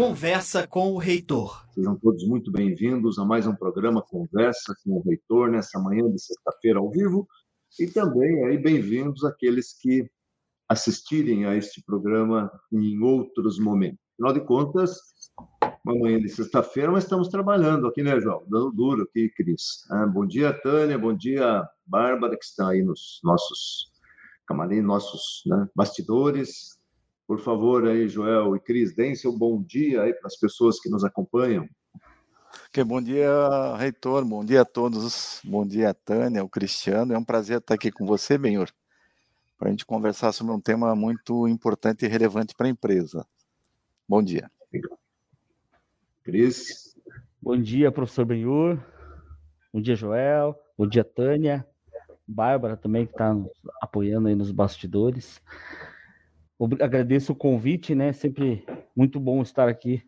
Conversa com o Reitor. Sejam todos muito bem-vindos a mais um programa Conversa com o Reitor, nessa manhã de sexta-feira ao vivo. E também aí bem-vindos aqueles que assistirem a este programa em outros momentos. Afinal de contas, uma manhã de sexta-feira, mas estamos trabalhando aqui, né, João? Dando duro aqui, Cris. Ah, bom dia, Tânia, bom dia, Bárbara, que está aí nos nossos camarim, nossos né, bastidores. Por favor, aí, Joel e Cris, deem seu bom dia aí para as pessoas que nos acompanham. Okay, bom dia, reitor, bom dia a todos, bom dia, Tânia, o Cristiano. É um prazer estar aqui com você, Benhor, para a gente conversar sobre um tema muito importante e relevante para a empresa. Bom dia. Cris. Bom dia, professor Benhur. Bom dia, Joel. Bom dia, Tânia. Bárbara também, que está apoiando aí nos bastidores agradeço o convite, né? Sempre muito bom estar aqui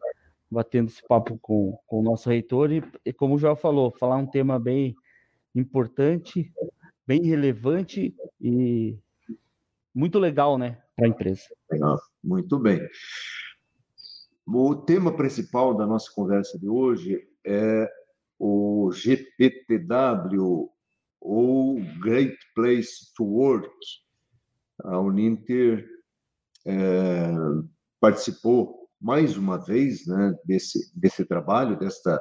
batendo esse papo com, com o nosso reitor e, e, como o João falou, falar um tema bem importante, bem relevante e muito legal, né, para a empresa. Legal, muito bem. O tema principal da nossa conversa de hoje é o GPTW, ou Great Place to Work. A Uninter é, participou mais uma vez né, desse, desse trabalho, desta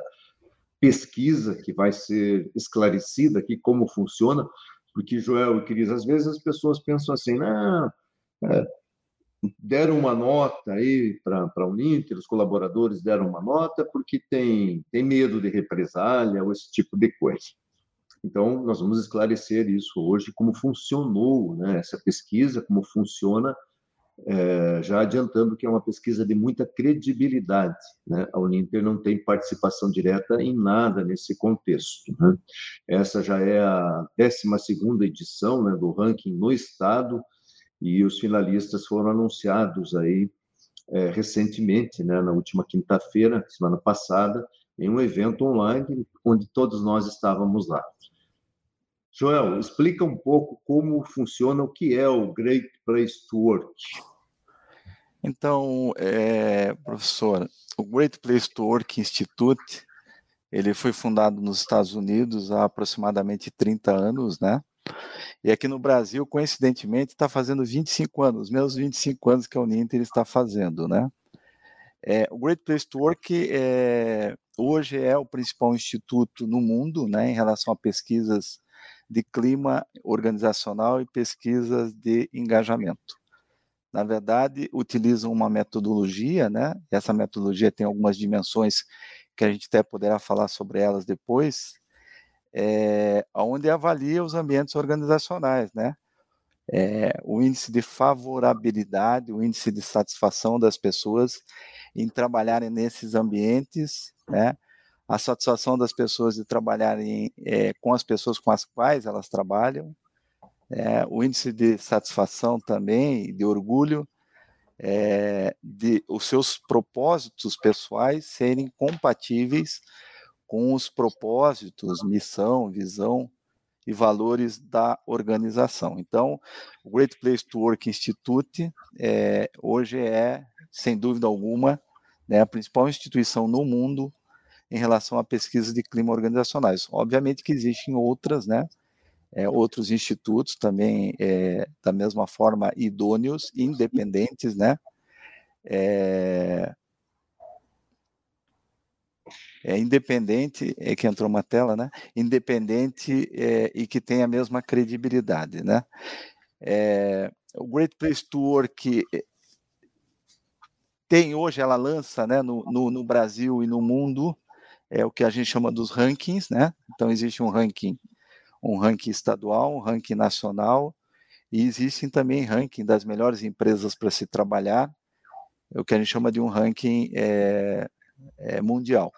pesquisa que vai ser esclarecida aqui como funciona, porque, Joel e Cris, às vezes as pessoas pensam assim, ah, é, deram uma nota aí para a Uninter, os colaboradores deram uma nota porque tem, tem medo de represália ou esse tipo de coisa. Então, nós vamos esclarecer isso hoje, como funcionou né, essa pesquisa, como funciona é, já adiantando que é uma pesquisa de muita credibilidade. Né? A Uninter não tem participação direta em nada nesse contexto. Né? Essa já é a 12 edição né, do ranking no Estado, e os finalistas foram anunciados aí é, recentemente, né, na última quinta-feira, semana passada, em um evento online, onde todos nós estávamos lá. Joel, explica um pouco como funciona o que é o Great Place to Work. Então, é, professor, o Great Place to Work Institute, ele foi fundado nos Estados Unidos há aproximadamente 30 anos, né? E aqui no Brasil, coincidentemente, está fazendo 25 anos, os mesmos 25 anos que a Uninter está fazendo, né? É, o Great Place to Work é, hoje é o principal instituto no mundo, né, em relação a pesquisas de clima organizacional e pesquisas de engajamento na verdade, utilizam uma metodologia, né? Essa metodologia tem algumas dimensões que a gente até poderá falar sobre elas depois, é, onde avalia os ambientes organizacionais, né? É, o índice de favorabilidade, o índice de satisfação das pessoas em trabalharem nesses ambientes, né? A satisfação das pessoas de trabalharem é, com as pessoas com as quais elas trabalham, é, o índice de satisfação também, de orgulho, é, de os seus propósitos pessoais serem compatíveis com os propósitos, missão, visão e valores da organização. Então, o Great Place to Work Institute é, hoje é, sem dúvida alguma, né, a principal instituição no mundo em relação a pesquisas de clima organizacionais. Obviamente que existem outras, né, é, outros institutos também, é, da mesma forma, idôneos, independentes, né? É, é independente, é que entrou uma tela, né? Independente e que tem a mesma credibilidade, né? O Great Place to Work tem hoje, ela lança, né, no, no, no Brasil e no mundo, é o que a gente chama dos rankings, né? Então existe um ranking um ranking estadual, um ranking nacional, e existem também ranking das melhores empresas para se trabalhar, é o que a gente chama de um ranking é, é, mundial.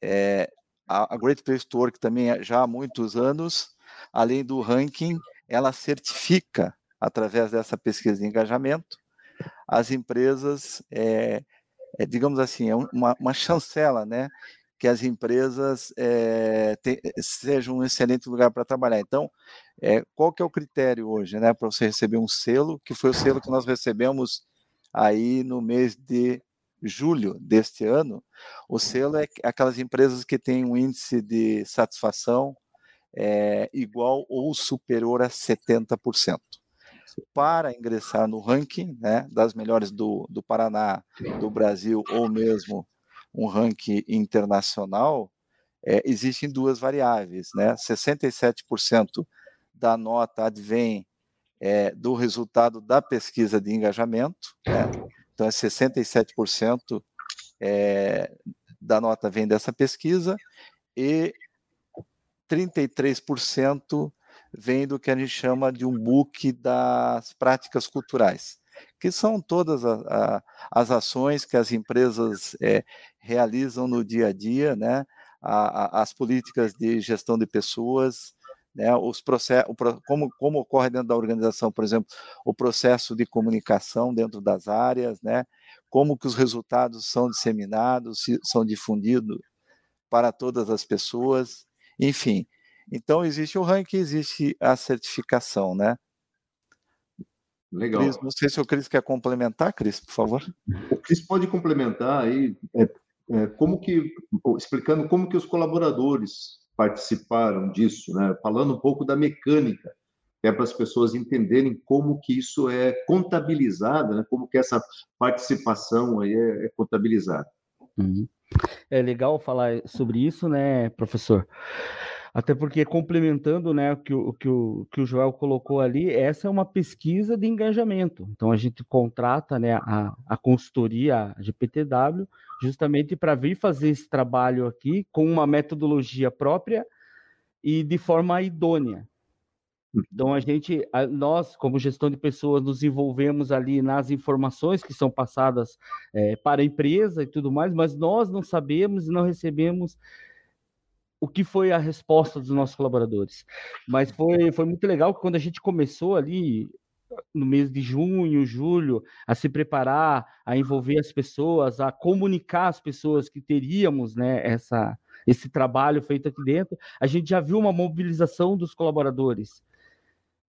É, a, a, Great Place to Work também, já há muitos anos, além do ranking, ela certifica, através dessa pesquisa de engajamento, as empresas, é, é digamos assim, é uma, uma chancela, né, que as empresas é, te, sejam um excelente lugar para trabalhar. Então, é, qual que é o critério hoje, né, para você receber um selo, que foi o selo que nós recebemos aí no mês de julho deste ano, o selo é aquelas empresas que têm um índice de satisfação é, igual ou superior a 70%. Para ingressar no ranking né, das melhores do, do Paraná, do Brasil ou mesmo um ranking internacional, é, existem duas variáveis. Né? 67% da nota advém é, do resultado da pesquisa de engajamento, né? então é 67% é, da nota vem dessa pesquisa e 33% vem do que a gente chama de um book das práticas culturais, que são todas a, a, as ações que as empresas é, realizam no dia a dia, né? A, as políticas de gestão de pessoas, né, os processos, como, como ocorre dentro da organização, por exemplo, o processo de comunicação dentro das áreas, né, como que os resultados são disseminados, são difundidos para todas as pessoas, enfim. Então, existe o ranking, existe a certificação, né? Legal. Cris, não sei se o Cris quer complementar, Cris, por favor. O Cris pode complementar aí, é, é, como que, explicando como que os colaboradores participaram disso, né? Falando um pouco da mecânica, é para as pessoas entenderem como que isso é contabilizado, né? Como que essa participação aí é, é contabilizada. Uhum. É legal falar sobre isso, né, professor? Até porque, complementando né, o, que o, que, o, que o Joel colocou ali, essa é uma pesquisa de engajamento. Então, a gente contrata né, a, a consultoria a GPTW justamente para vir fazer esse trabalho aqui com uma metodologia própria e de forma idônea. Então a gente, nós como gestão de pessoas, nos envolvemos ali nas informações que são passadas é, para a empresa e tudo mais, mas nós não sabemos e não recebemos o que foi a resposta dos nossos colaboradores. Mas foi, foi muito legal que quando a gente começou ali no mês de junho, julho, a se preparar, a envolver as pessoas, a comunicar as pessoas que teríamos, né, essa esse trabalho feito aqui dentro, a gente já viu uma mobilização dos colaboradores.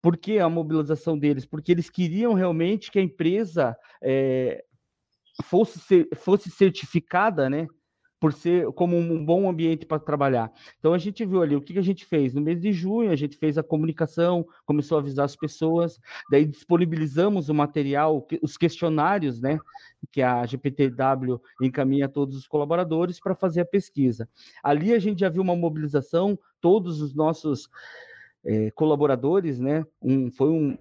Por que a mobilização deles? Porque eles queriam realmente que a empresa é, fosse, fosse certificada, né? Por ser como um bom ambiente para trabalhar. Então a gente viu ali o que, a gente fez no mês de junho, a gente fez a comunicação, começou a avisar as pessoas, daí disponibilizamos o material, os questionários, né, que a GPTW encaminha a todos os colaboradores para fazer a pesquisa. Ali a gente já viu uma mobilização, todos os nossos é, colaboradores, né, um, foi um,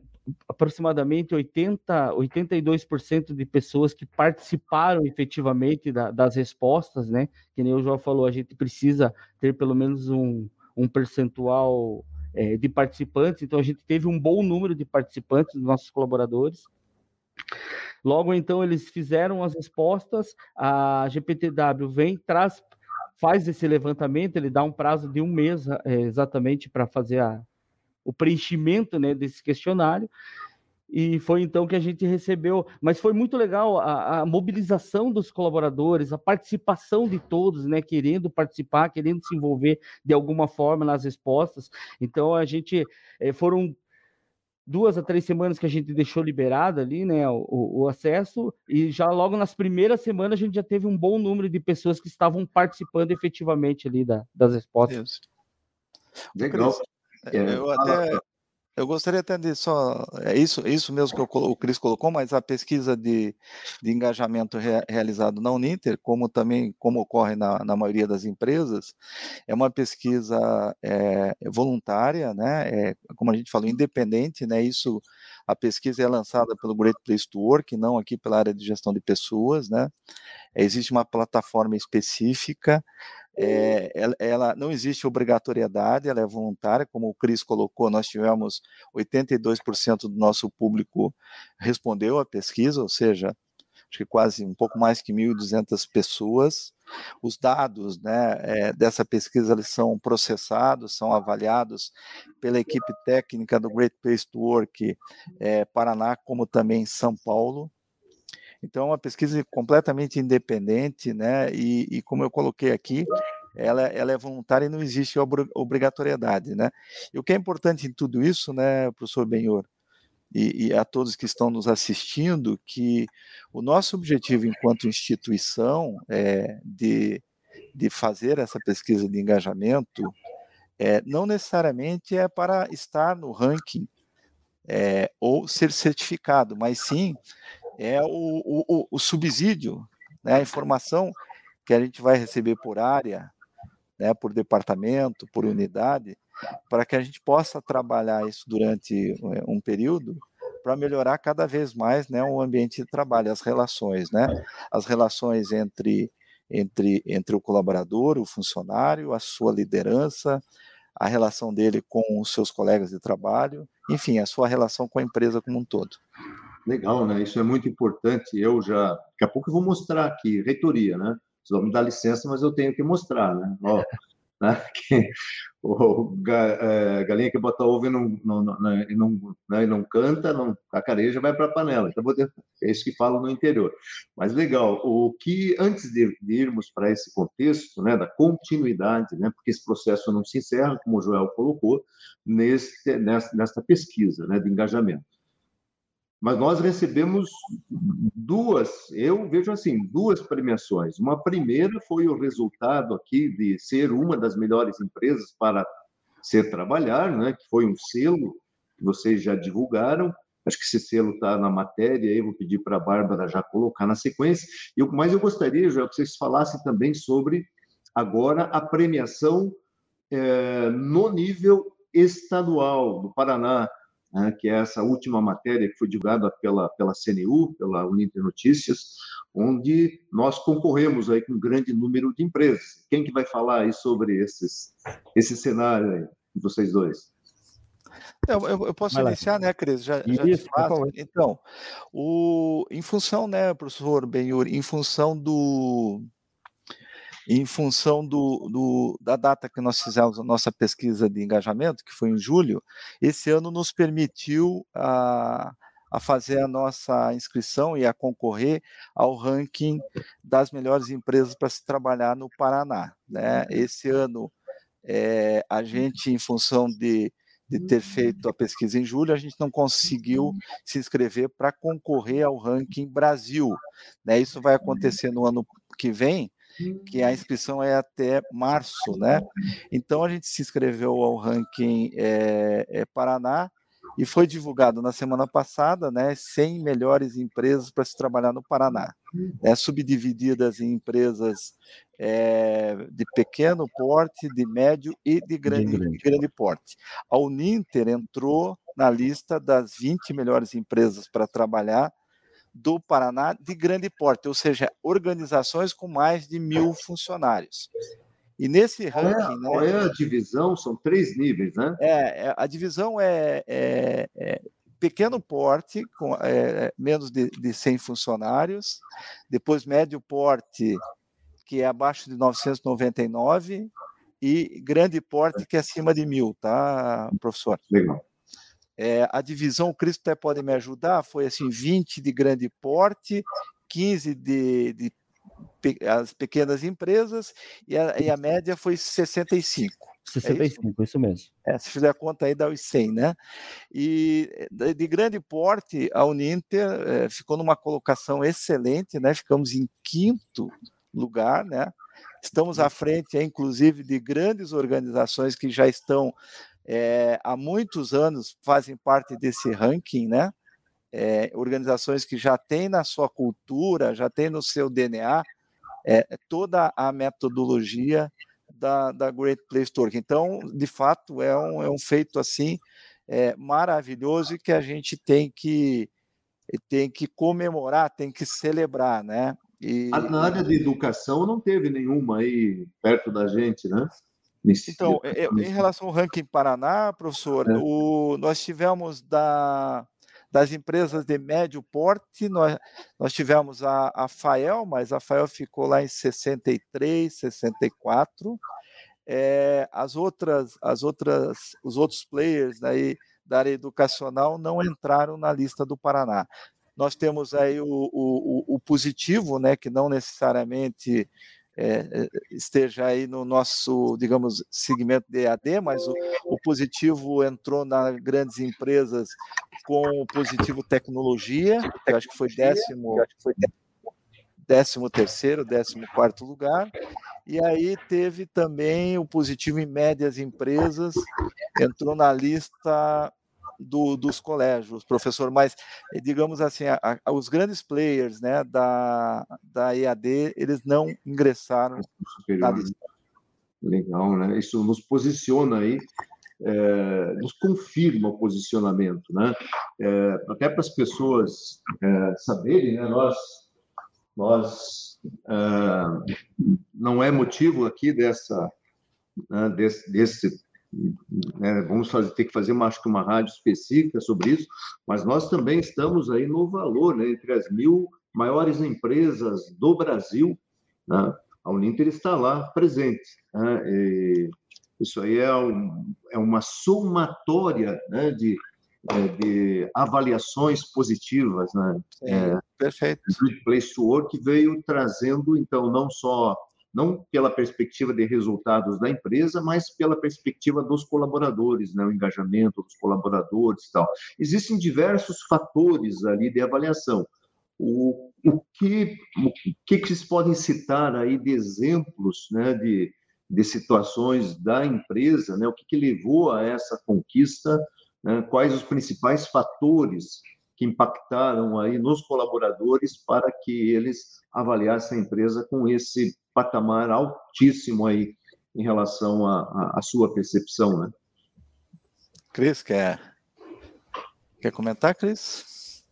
aproximadamente 80, 82% de pessoas que participaram efetivamente da, das respostas, né? Que nem o João falou, a gente precisa ter pelo menos um, um percentual é, de participantes, então a gente teve um bom número de participantes, dos nossos colaboradores. Logo então eles fizeram as respostas, a GPTW vem, traz, faz esse levantamento, ele dá um prazo de um mês é, exatamente para fazer a, o preenchimento né, desse questionário. E foi então que a gente recebeu. Mas foi muito legal a, a, mobilização dos colaboradores, a participação de todos, né? Querendo participar, querendo se envolver de alguma forma nas respostas. Então a gente eh, foram duas a três semanas que a gente deixou liberado ali, né, o, o, acesso, e já logo nas primeiras semanas a gente já teve um bom número de pessoas que estavam participando efetivamente ali da, das respostas. Legal. É, eu até eu gostaria até de só é isso isso mesmo que eu, o Cris colocou, mas a pesquisa de, de engajamento re, realizado na Uninter, como também como ocorre na, na maioria das empresas, é uma pesquisa é, voluntária, né? É, como a gente falou, independente, né? Isso a pesquisa é lançada pelo Great Place to Work, não aqui pela área de gestão de pessoas, né? Existe uma plataforma específica é, ela, ela, não existe obrigatoriedade, ela é voluntária, como o Cris colocou, nós tivemos 82% do nosso público respondeu à pesquisa, ou seja, acho que quase um pouco mais que 1.200 pessoas. Os dados né, é, dessa pesquisa eles são processados, são avaliados pela equipe técnica do Great Place to Work é, Paraná, como também São Paulo. Então, é uma pesquisa completamente independente, né? E, e como eu coloquei aqui, ela, ela, é voluntária e não existe obrigatoriedade, né? E o que é importante em tudo isso, né, professor Benhor, e, e, a todos que estão nos assistindo que o nosso objetivo enquanto instituição é de, de fazer essa pesquisa de engajamento é, não necessariamente é para estar no ranking é, ou ser certificado, mas sim é o, o, o subsídio, né, a informação que a gente vai receber por área, né, por departamento, por unidade, para que a gente possa trabalhar isso durante eh, um período para melhorar cada vez mais né, o ambiente de trabalho, as relações, né? As relações entre, entre, entre o colaborador, o funcionário, a sua liderança, a relação dele com os seus colegas de trabalho, enfim, a sua relação com a empresa como um todo. Legal, né? Isso é muito importante. Eu já, daqui a pouco eu vou mostrar aqui, reitoria, né? Vocês vão me dar licença, mas eu tenho que mostrar, né? Ó, né? Que, o, é, galinha que bota ovo e não, não, não, e não, né, e não canta, não, a careja vai para a panela. Então, é isso que falo no interior. Mas legal, o que antes de, de irmos para esse contexto, né, da continuidade, né, porque esse processo não se encerra, como o Joel colocou, neste, nesta, nesta pesquisa né, de engajamento mas nós recebemos duas, eu vejo assim, duas premiações. Uma primeira foi o resultado aqui de ser uma das melhores empresas para ser trabalhar, né? que foi um selo que vocês já divulgaram. Acho que esse selo está na matéria, eu vou pedir para a Bárbara já colocar na sequência. O mais eu gostaria, Joel, que vocês falassem também sobre agora a premiação é, no nível estadual do Paraná né, que é essa última matéria que foi divulgada pela, pela CNU, pela Uninter Notícias, onde nós concorremos aí com um grande número de empresas. Quem que vai falar aí sobre esses, esse cenário aí, vocês dois? Eu, eu, eu posso iniciar, né, Cris? Já, já Isso, então, o, em função, né, professor Benhur, em função do, em função do, do, da data que nós fizemos a nossa pesquisa de engajamento, que foi em julho, esse ano nos permitiu a, a fazer a nossa inscrição e a concorrer ao ranking das melhores empresas para se trabalhar no Paraná. Né? Uhum. Esse ano, é, a gente, em função de, de ter feito a pesquisa em julho, a gente não conseguiu se inscrever para concorrer ao ranking Brasil. Né? Isso vai acontecer no ano que vem, que a inscrição é até março, né? Então a gente se inscreveu ao ranking é, é, Paraná e foi divulgado na semana passada, né, 100 melhores empresas para se trabalhar no Paraná, né, subdivididas em empresas é, de pequeno porte, de médio e de grande, de grande porte. A Uninter entrou na lista das 20 melhores empresas para trabalhar do Paraná de grande porte, ou seja, organizações com mais de mil funcionários. E nesse ranking. Qual é, né, qual é a divisão? São três níveis, né? É, é a divisão é, é, é pequeno porte, com é, menos de, de 100 funcionários, depois médio porte, que é abaixo de 999, e grande porte, que é acima de mil, tá, professor? Legal. É, a divisão, o Cristo até pode me ajudar, foi assim, 20 de grande porte, 15 de, de as pequenas empresas e a, e a média foi 65. 65, é isso? isso mesmo. É, se fizer a conta aí dá os 100, né? E de, de grande porte, a Uninter é, ficou numa colocação excelente, né? Ficamos em quinto lugar, né? Estamos à frente, inclusive, de grandes organizações que já estão é, há muitos anos fazem parte desse ranking, né? É, organizações que já têm na sua cultura, já têm no seu DNA é, toda a metodologia da, da Great Place to Work. Então, de fato, é um, é um feito assim é, maravilhoso e que a gente tem que tem que comemorar, tem que celebrar, né? E... Na área de educação não teve nenhuma aí perto da gente, né? Então, é, é, em relação ao ranking Paraná, professor, é. o, nós tivemos da, das empresas de médio porte, nós, nós tivemos a, a FAEL, mas a FAEL ficou lá em 63, 64. É, as outras, as outras, os outros players aí da área educacional não entraram na lista do Paraná. Nós temos aí o, o, o positivo, né, que não necessariamente é, esteja aí no nosso, digamos, segmento de EAD, mas o, o positivo entrou nas grandes empresas com o positivo tecnologia, que eu acho que foi décimo, acho que foi décimo terceiro, décimo quarto lugar, e aí teve também o positivo em médias empresas, entrou na lista do, dos colégios, professor, mas digamos assim, a, a, os grandes players né, da, da EAD, eles não ingressaram na lista. Legal, né? Isso nos posiciona aí, é, nos confirma o posicionamento, né? É, até para as pessoas é, saberem, né? Nós, nós não é motivo aqui dessa, né, desse, desse né, vamos fazer, ter que fazer uma, acho que uma rádio específica sobre isso, mas nós também estamos aí no valor, né, entre as mil maiores empresas do Brasil, né, a Uninter está lá presente. Né, isso aí é, um, é uma somatória né, de, é, de avaliações positivas. Né? É, perfeito. O Place to Work veio trazendo, então, não só não pela perspectiva de resultados da empresa, mas pela perspectiva dos colaboradores, né, o engajamento dos colaboradores e tal. Existem diversos fatores ali de avaliação. O, o, que, o que, vocês podem citar aí de exemplos né, de, de situações da empresa, né, o que, que levou a essa conquista, né, quais os principais fatores que impactaram aí nos colaboradores para que eles avaliassem a empresa com esse patamar altíssimo aí em relação à sua percepção, né? Cris, quer, quer comentar, Cris?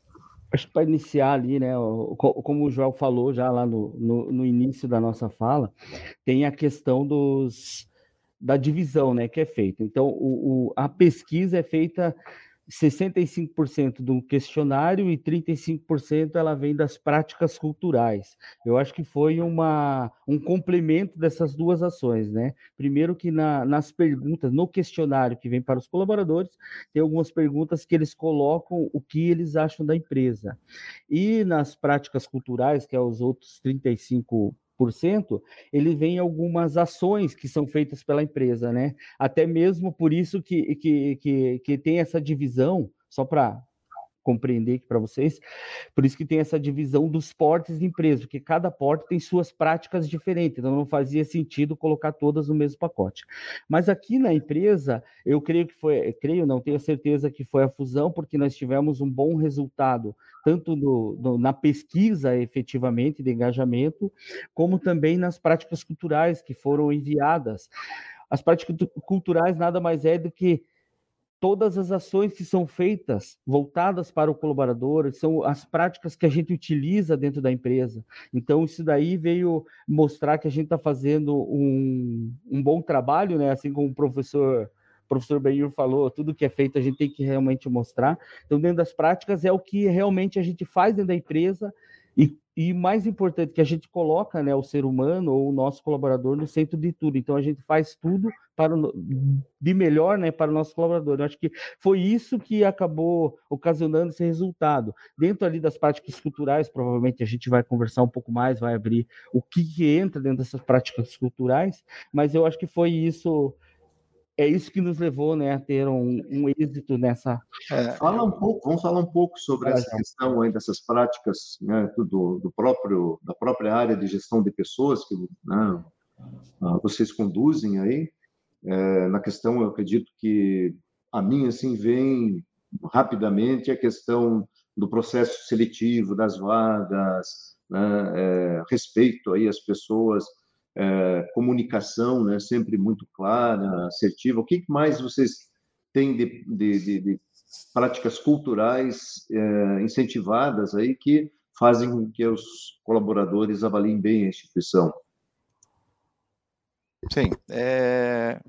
Acho que para iniciar ali, né, como o Joel falou já lá no, no, no início da nossa fala, tem a questão dos, da divisão, né, que é feita. Então, o, o, a pesquisa é feita 65% do questionário e 35% ela vem das práticas culturais. Eu acho que foi uma, um complemento dessas duas ações, né? Primeiro que na, nas perguntas, no questionário que vem para os colaboradores, tem algumas perguntas que eles colocam o que eles acham da empresa. E nas práticas culturais, que é os outros 35 ele vem algumas ações que são feitas pela empresa, né? Até mesmo por isso que, que, que, que tem essa divisão, só para compreender aqui para vocês. Por isso que tem essa divisão dos portes de empresa, porque cada porte tem suas práticas diferentes, então não fazia sentido colocar todas no mesmo pacote. Mas aqui na empresa, eu creio que foi, creio, não tenho certeza que foi a fusão, porque nós tivemos um bom resultado, tanto no, no, na pesquisa efetivamente de engajamento, como também nas práticas culturais que foram enviadas. As práticas culturais nada mais é do que todas as ações que são feitas voltadas para o colaborador são as práticas que a gente utiliza dentro da empresa. Então, isso daí veio mostrar que a gente está fazendo um, um bom trabalho, né? Assim como o professor professor Benhur falou, tudo que é feito a gente tem que realmente mostrar. Então, dentro das práticas, é o que realmente a gente faz dentro da empresa e e mais importante, que a gente coloca né, o ser humano ou o nosso colaborador no centro de tudo. Então, a gente faz tudo para o, de melhor né, para o nosso colaborador. Eu acho que foi isso que acabou ocasionando esse resultado. Dentro ali das práticas culturais, provavelmente a gente vai conversar um pouco mais, vai abrir o que, que entra dentro dessas práticas culturais, mas eu acho que foi isso é isso que nos levou né, a ter um, um êxito nessa. É, fala um pouco, vamos falar um pouco sobre essa questão aí dessas práticas né, do, do, próprio da própria área de gestão de pessoas que né, ah, vocês conduzem aí. É, na questão, eu acredito que a minha assim vem rapidamente a questão do processo seletivo das vagas, né, é, respeito aí às pessoas é, comunicação né, sempre muito clara, assertiva. O que mais vocês têm de, de, de, de práticas culturais é, incentivadas aí que fazem com que os colaboradores avaliem bem a instituição? Sim. É...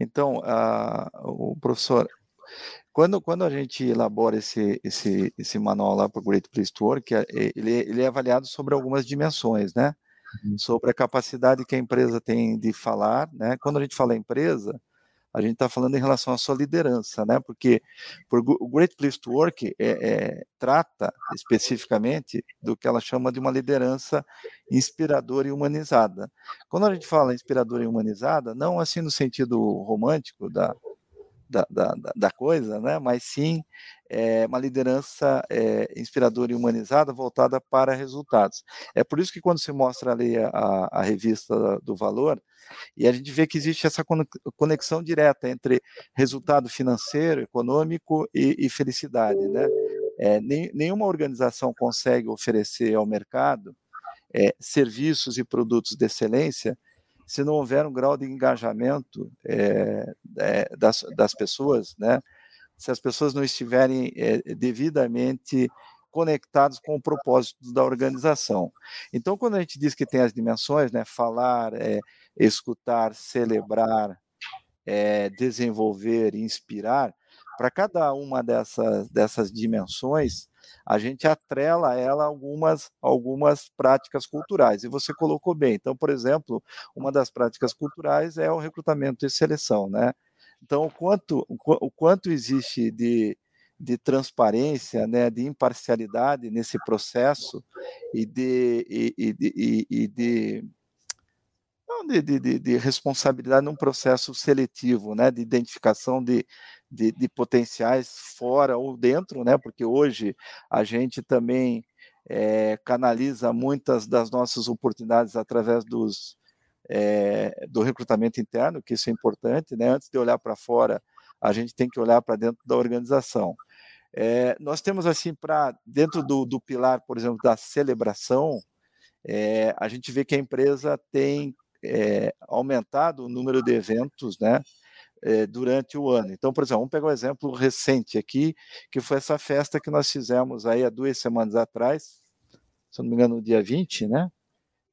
Então, a, o professor, quando, quando a gente elabora esse, esse, esse manual lá para o Great Place to Work, é, ele, ele é avaliado sobre algumas dimensões, né? Uhum. sobre a capacidade que a empresa tem de falar. Né? Quando a gente fala empresa, a gente está falando em relação à sua liderança, né? Porque o Great Place to Work é, é, trata especificamente do que ela chama de uma liderança inspiradora e humanizada. Quando a gente fala inspiradora e humanizada, não assim no sentido romântico da, da, da, da coisa, né? mas sim é, uma liderança é, inspiradora e humanizada voltada para resultados. É por isso que quando se mostra ali a, a revista do valor, e a gente vê que existe essa conexão direta entre resultado financeiro, econômico e, e felicidade. Né? É, nem, nenhuma organização consegue oferecer ao mercado serviços e produtos de excelência se não houver um grau de engajamento é, é, das, das pessoas, né? se as pessoas não estiverem é, devidamente conectados com o propósito da organização. Então, quando a gente diz que tem as dimensões, né, falar, escutar, celebrar, desenvolver, inspirar, para cada uma dessas, dessas dimensões, a gente atrela a ela algumas, algumas práticas culturais. E você colocou bem. Então, por exemplo, uma das práticas culturais é o recrutamento e seleção, né? Então, o quanto, o quanto existe de, de transparência, né, de imparcialidade nesse processo e de, e, e, e, e de não, de, de, de, responsabilidade num processo seletivo, né, de identificação de, de, de, potenciais fora ou dentro, né, porque hoje a gente também é, canaliza muitas das nossas oportunidades através dos, é, do recrutamento interno, que isso é importante, né, antes de olhar para fora, a gente tem que olhar para dentro da organização. É, nós temos assim para dentro do, do, pilar, por exemplo, da celebração, é, a gente vê que a empresa tem é, aumentado o número de eventos, né? É, durante o ano. Então, por exemplo, vamos pegar um exemplo recente aqui, que foi essa festa que nós fizemos aí há duas semanas atrás, se não me engano, no dia 20, né?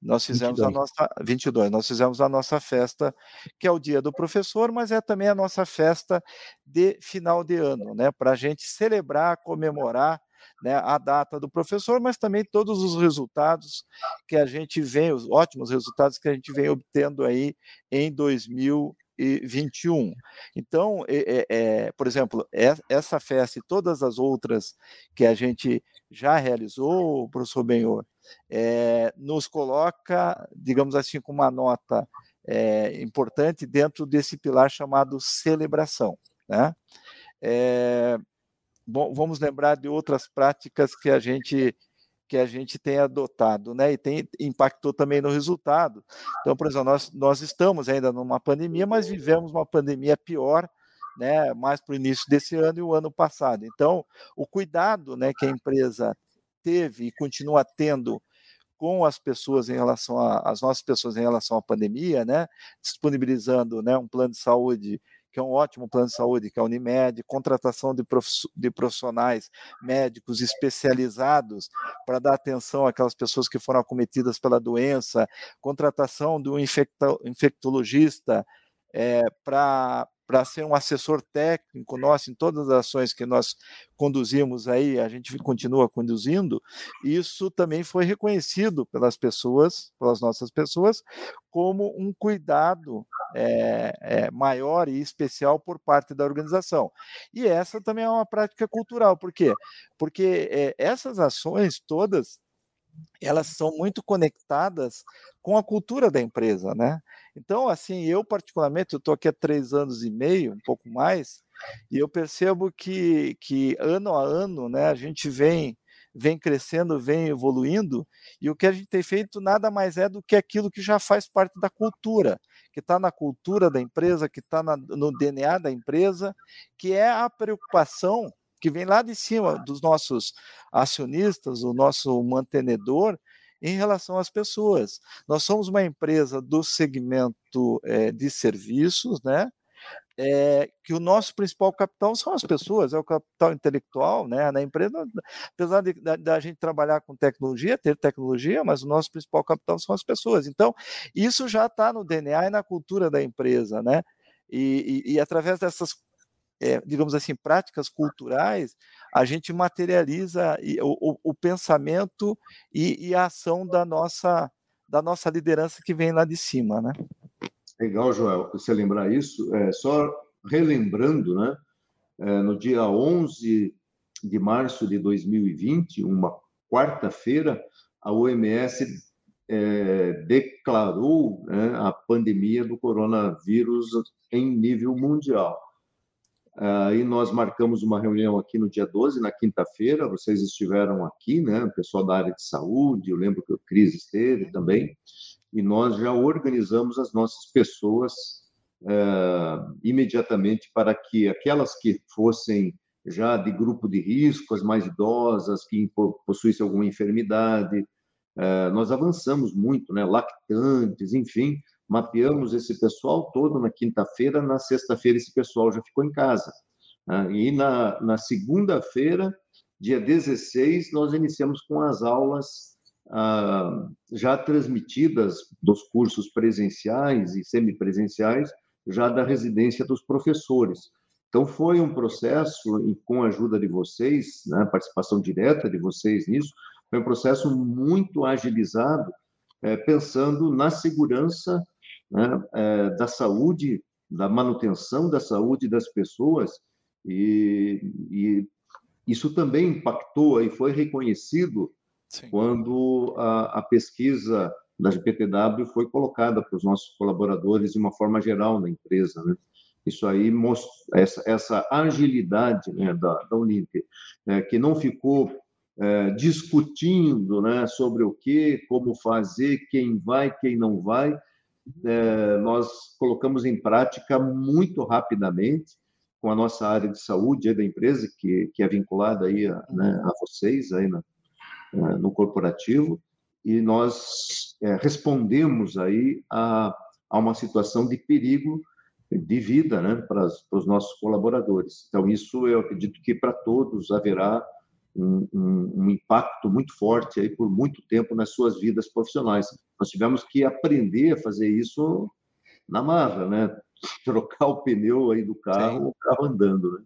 Nós fizemos 22. a nossa 22, nós fizemos a nossa festa, que é o dia do professor, mas é também a nossa festa de final de ano, né? Para a gente celebrar, comemorar né, a data do professor, mas também todos os resultados que a gente vem, os ótimos resultados que a gente vem obtendo aí em 2021. Então, é, é, por exemplo, essa festa e todas as outras que a gente já realizou, professor Benhor, é, nos coloca, digamos assim, com uma nota é, importante dentro desse pilar chamado celebração. Né? Vamos lembrar de outras práticas que a gente que a gente tem adotado, né? E tem impactou também no resultado. Então, por exemplo, nós, nós estamos ainda numa pandemia, mas vivemos uma pandemia pior, né? Mais para o início desse ano e o ano passado. Então, o cuidado, né, que a empresa teve e continua tendo com as pessoas em relação às nossas pessoas em relação à pandemia, né? Disponibilizando, né, um plano de saúde que é um ótimo plano de saúde, que é a Unimed, contratação de, profissionais médicos especializados para dar atenção àquelas pessoas que foram acometidas pela doença, contratação de um infectologista é, para para ser um assessor técnico nosso em todas as ações que nós conduzimos aí, a gente continua conduzindo, isso também foi reconhecido pelas pessoas, pelas nossas pessoas, como um cuidado é, é, maior e especial por parte da organização. E essa também é uma prática cultural, por quê? Porque é, essas ações todas elas são muito conectadas com a cultura da empresa, né? Então, assim, eu particularmente, eu estou aqui há três anos e meio, um pouco mais, e eu percebo que, que ano a ano, né, a gente vem vem crescendo, vem evoluindo, e o que a gente tem feito nada mais é do que aquilo que já faz parte da cultura, que está na cultura da empresa, que está no DNA da empresa, que é a preocupação que vem lá de cima dos nossos acionistas, o nosso mantenedor, em relação às pessoas. Nós somos uma empresa do segmento é, de serviços, né? É, que o nosso principal capital são as pessoas, é o capital intelectual, né? Na empresa, apesar de, da, gente trabalhar com tecnologia, ter tecnologia, mas o nosso principal capital são as pessoas. Então, isso já está no DNA e na cultura da empresa, né? E, e, e através dessas é, digamos assim, práticas culturais, a gente materializa o, o, o pensamento e, e, a ação da nossa, da nossa liderança que vem lá de cima, né? Legal, Joel, você lembrar isso. É, só relembrando, né, é, no dia 11 de março de 2020, uma quarta-feira, a OMS é, declarou né, a pandemia do coronavírus em nível mundial. Aí nós marcamos uma reunião aqui no dia 12, na quinta-feira, vocês estiveram aqui, né, o pessoal da área de saúde, eu lembro que o Cris esteve também, e nós já organizamos as nossas pessoas é, imediatamente para que aquelas que fossem já de grupo de risco, as mais idosas, que possuíssem alguma enfermidade, é, nós avançamos muito, né, lactantes, enfim, mapeamos esse pessoal todo na quinta-feira, na sexta-feira esse pessoal já ficou em casa. Né? E na, na segunda-feira, dia 16, nós iniciamos com as aulas ah, já transmitidas dos cursos presenciais e semipresenciais, já da residência dos professores. Então, foi um processo, e com a ajuda de vocês, né, participação direta de vocês nisso, foi um processo muito agilizado, é, pensando na segurança né, é, da saúde, da manutenção da saúde das pessoas, e, e isso também impactou e foi reconhecido Sim. quando a, a, pesquisa da GPTW foi colocada para os nossos colaboradores de uma forma geral na empresa. Né? Isso aí mostra essa, essa agilidade né, da, da né, que não ficou é, discutindo né, sobre o que, como fazer, quem vai, quem não vai, nós colocamos em prática muito rapidamente com a nossa área de saúde da empresa, que, que é vinculada aí a, né, a vocês aí na, é, no corporativo, e nós é, respondemos aí a, a uma situação de perigo de vida né, para, para os nossos colaboradores. Então, isso eu acredito que para todos haverá um, um, um, impacto muito forte aí por muito tempo nas suas vidas profissionais. Nós tivemos que aprender a fazer isso na marra, né? Trocar o pneu aí do carro, Sim. o carro andando, né?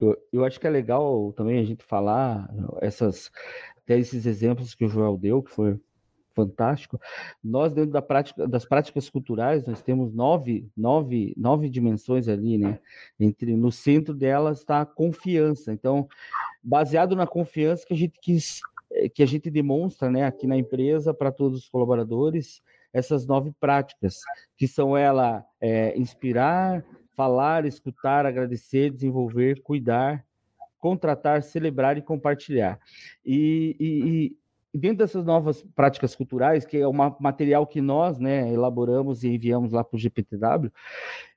Eu, eu acho que é legal também a gente falar essas até esses exemplos que o Joel deu, que foi fantástico. Nós, dentro da prática, das práticas culturais, nós temos nove, nove, nove dimensões ali, né? Entre, no centro delas está a confiança. Então, baseado na confiança que a gente quis, eh, que a gente demonstra, né, aqui na empresa para todos os colaboradores, essas nove práticas, que são ela é, inspirar, falar, escutar, agradecer, desenvolver, cuidar, contratar, celebrar e compartilhar. E, e, dentro dessas novas práticas culturais, que é um material que nós né, elaboramos e enviamos lá para o GPTW,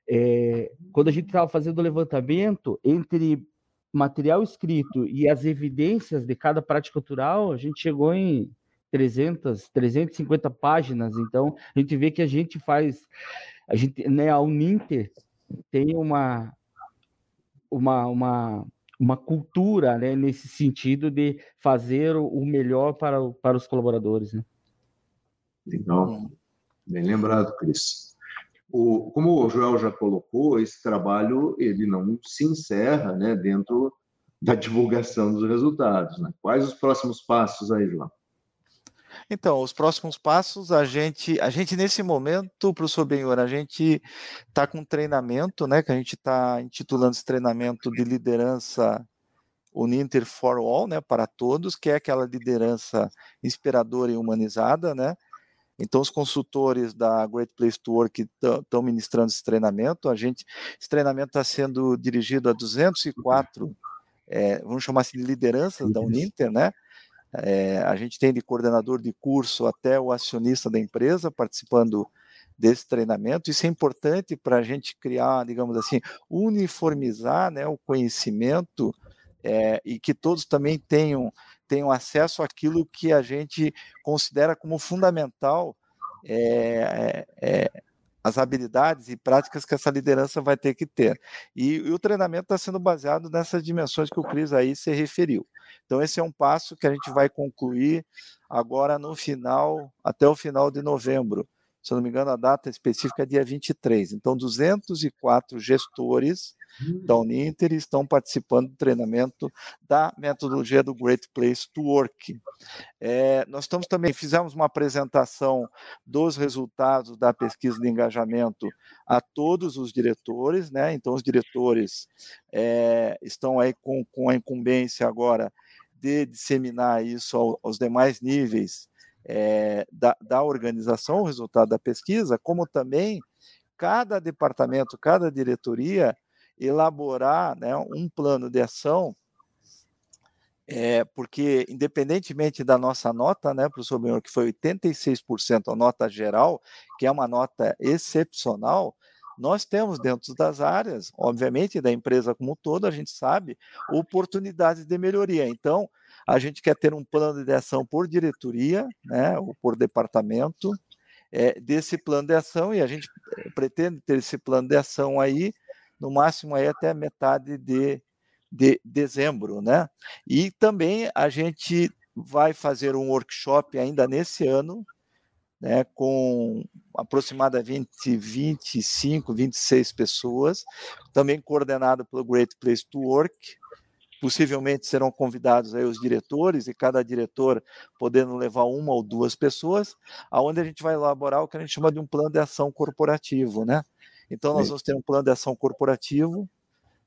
é, quando a gente estava fazendo o levantamento entre material escrito e as evidências de cada prática cultural, a gente chegou em 300, 350 páginas. Então, a gente vê que a gente faz, a gente, né, a Uninter tem uma, uma, uma uma cultura né, nesse sentido de fazer o melhor para, para os colaboradores. Né? Legal, bem lembrado, Cris. O, como o Joel já colocou, esse trabalho ele não se encerra né, dentro da divulgação dos resultados. Né? Quais os próximos passos aí, João? Então, os próximos passos, a gente, a gente nesse momento, professor Benhor, a gente está com um treinamento, né, que a gente está intitulando esse treinamento de liderança Uninter for All, né, para todos, que é aquela liderança inspiradora e humanizada, né, então, os consultores da Great Place to Work estão ministrando esse treinamento. A gente, esse treinamento está sendo dirigido a 204, é, vamos chamar assim de lideranças da Uninter, né? É, a gente tem de coordenador de curso até o acionista da empresa participando desse treinamento. Isso é importante para a gente criar, digamos assim, uniformizar né, o conhecimento é, e que todos também tenham, tenham acesso àquilo que a gente considera como fundamental é, é, as habilidades e práticas que essa liderança vai ter que ter. E, e o treinamento está sendo baseado nessas dimensões que o Cris aí se referiu. Então, esse é um passo que a gente vai concluir agora no final, até o final de novembro. Se eu não me engano, a data específica é dia 23. Então, 204 gestores da Uninter estão participando do treinamento da metodologia do Great Place to Work. É, nós estamos também, fizemos uma apresentação dos resultados da pesquisa de engajamento a todos os diretores, né? Então, os diretores é, estão aí com, com a incumbência agora de disseminar isso ao, aos demais níveis é, da, da organização, o resultado da pesquisa, como também cada departamento, cada diretoria elaborar né, um plano de ação, é, porque independentemente da nossa nota, né, professor Benhor, que foi 86% a nota geral, que é uma nota excepcional, nós temos dentro das áreas, obviamente, da empresa como um todo, a gente sabe, oportunidades de melhoria. Então, a gente quer ter um plano de ação por diretoria, né, ou por departamento, é, desse plano de ação, e a gente eh, pretende ter esse plano de ação aí, no máximo aí até metade de, de dezembro, né? E também a gente vai fazer um workshop ainda nesse ano, né, com aproximadamente 25, 26 pessoas, também coordenado pelo Great Place to Work. Possivelmente serão convidados aí os diretores e cada diretor podendo levar uma ou duas pessoas, aonde a gente vai elaborar o que a gente chama de um plano de ação corporativo, né? Então nós vamos ter um plano de ação corporativo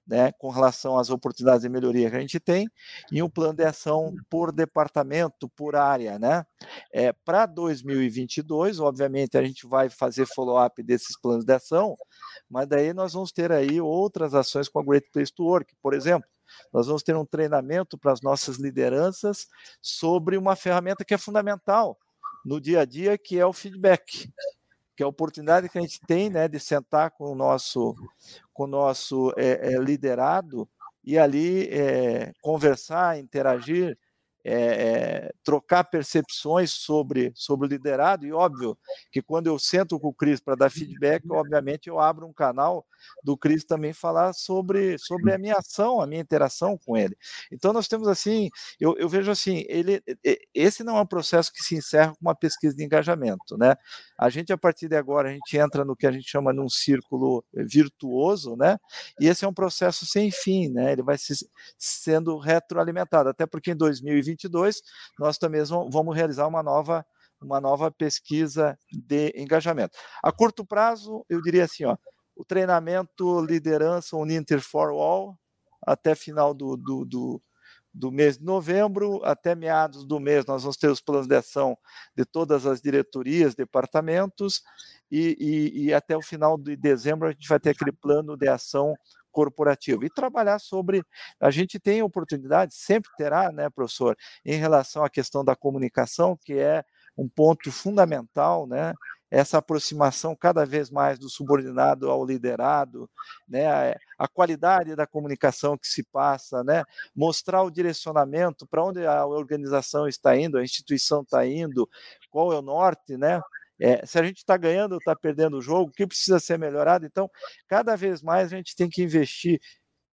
né, com relação às oportunidades de melhoria que a gente tem, e um plano de ação por departamento, por área. Né? É, Para 2022, obviamente, a gente vai fazer follow-up desses planos de ação, mas daí nós vamos ter aí outras ações com a Great Place to Work, por exemplo. Nós vamos ter um treinamento para as nossas lideranças sobre uma ferramenta que é fundamental no dia a dia, que é o feedback que é a oportunidade que a gente tem né, de sentar com o nosso, com o nosso é, é, liderado e ali é, conversar, interagir é, é, trocar percepções sobre, sobre o liderado, e óbvio que quando eu sento com o Cris para dar feedback, obviamente eu abro um canal do Cris também falar sobre, sobre a minha ação, a minha interação com ele. Então nós temos assim, eu, eu vejo assim, ele, esse não é um processo que se encerra com uma pesquisa de engajamento, né? A gente, a partir de agora, a gente entra no que a gente chama de um círculo virtuoso, né? E esse é um processo sem fim, né? Ele vai se, sendo retroalimentado, até porque em 2020 2022, nós também vamos realizar uma nova, uma nova pesquisa de engajamento. A curto prazo, eu diria assim, ó, o treinamento liderança Uninter for All, até final do, do, do, do mês de novembro, até meados do mês, nós vamos ter os planos de ação de todas as diretorias, departamentos, e, e, e até o final de dezembro a gente vai ter aquele plano de ação corporativo e trabalhar sobre. A gente tem oportunidade, sempre terá, né, professor, em relação à questão da comunicação, que é um ponto fundamental, né? Essa aproximação cada vez mais do subordinado ao liderado, né? A, a qualidade da comunicação que se passa, né? Mostrar o direcionamento para onde a organização está indo, a instituição está indo, qual é o norte, né? É, se a gente está ganhando ou está perdendo o jogo, o que precisa ser melhorado? Então, cada vez mais a gente tem que investir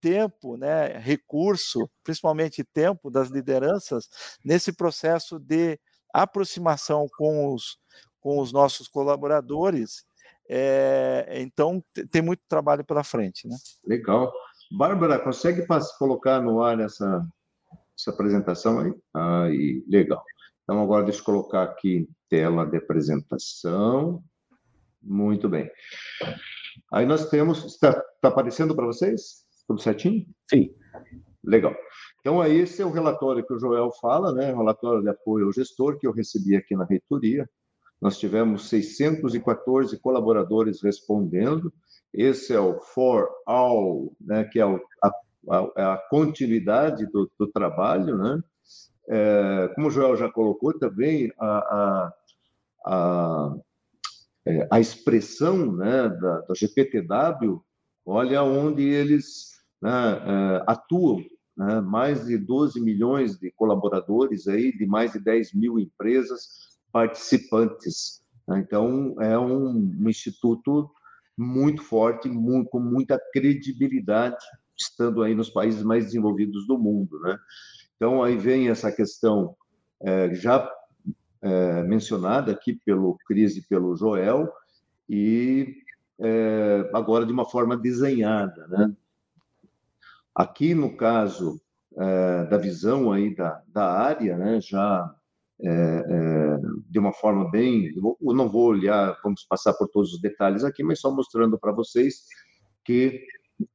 tempo, né, recurso, principalmente tempo das lideranças, nesse processo de aproximação com os, com os nossos colaboradores. É, então, tem muito trabalho pela frente. Né? Legal. Bárbara, consegue colocar no ar essa, essa apresentação aí? Aí, legal. Então, agora deixa eu colocar aqui tela de apresentação. Muito bem. Aí nós temos. Está, está aparecendo para vocês? Tudo certinho? Sim. Legal. Então, aí, esse é o relatório que o Joel fala, né? O relatório de apoio ao gestor que eu recebi aqui na reitoria. Nós tivemos 614 colaboradores respondendo. Esse é o For All, né? que é a, a, a continuidade do, do trabalho, né? É, como o Joel já colocou também, a, a, a, é, a expressão né, da, da, GPTW, olha onde eles né, é, atuam, né, mais de 12 milhões de colaboradores, aí, de mais de 10 mil empresas participantes. Né. Então, é um, um instituto muito forte, muito, com muita credibilidade, estando aí nos países mais desenvolvidos do mundo. Né? Então, aí vem essa questão é, já é, mencionada aqui pelo Cris e pelo Joel, e é, agora de uma forma desenhada. Né? Aqui, no caso é, da visão aí da, da área, né, já é, é, de uma forma bem. Eu não vou olhar, vamos passar por todos os detalhes aqui, mas só mostrando para vocês que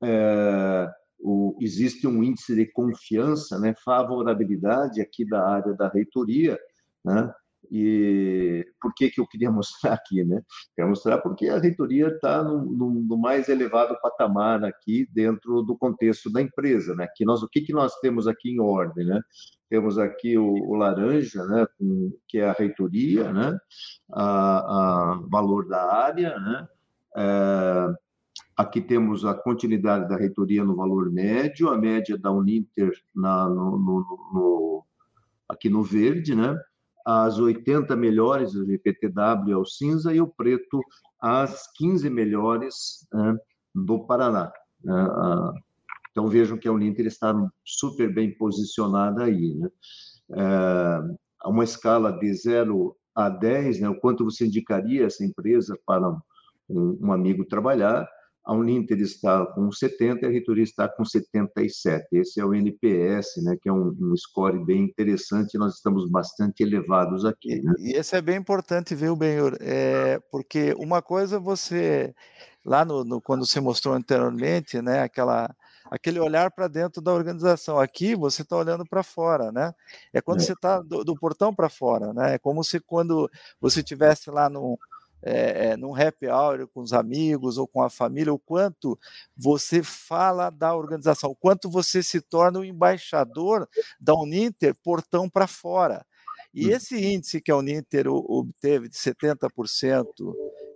é, o, existe um índice de confiança, né, favorabilidade aqui da área da reitoria, né, e por que, que eu queria mostrar aqui? Né? Quero mostrar porque a reitoria está no, no, no, mais elevado patamar aqui dentro do contexto da empresa. Né? Que nós, o que, que nós temos aqui em ordem? Né? Temos aqui o, o laranja, né? Com, que é a reitoria, né? a, a valor da área. Né? É, aqui temos a continuidade da reitoria no valor médio, a média da Uninter na, no, no, aqui no verde, né? as 80 melhores do é o cinza e o preto as 15 melhores né, do Paraná. Né? Então vejam que a Uninter está super bem posicionada aí. Né? É, uma escala de 0 a 10, né, o quanto você indicaria essa empresa para um, um amigo trabalhar, a Uninter está com 70 e a reitoria está com 77. Esse é o NPS, né, que é um, um score bem interessante, nós estamos bastante elevados aqui. Né? E esse é bem importante, viu, Benhur? É, porque uma coisa você, lá no, no, quando você mostrou anteriormente, né, aquela, aquele olhar para dentro da organização. Aqui você está olhando para fora, né? É quando é. você está do, do, portão para fora, né? É como se quando você estivesse lá no, é, num happy hour com os amigos ou com a família, o quanto você fala da organização, o quanto você se torna o embaixador da Uninter portão para fora. E hum. esse índice que a Uninter obteve de 70%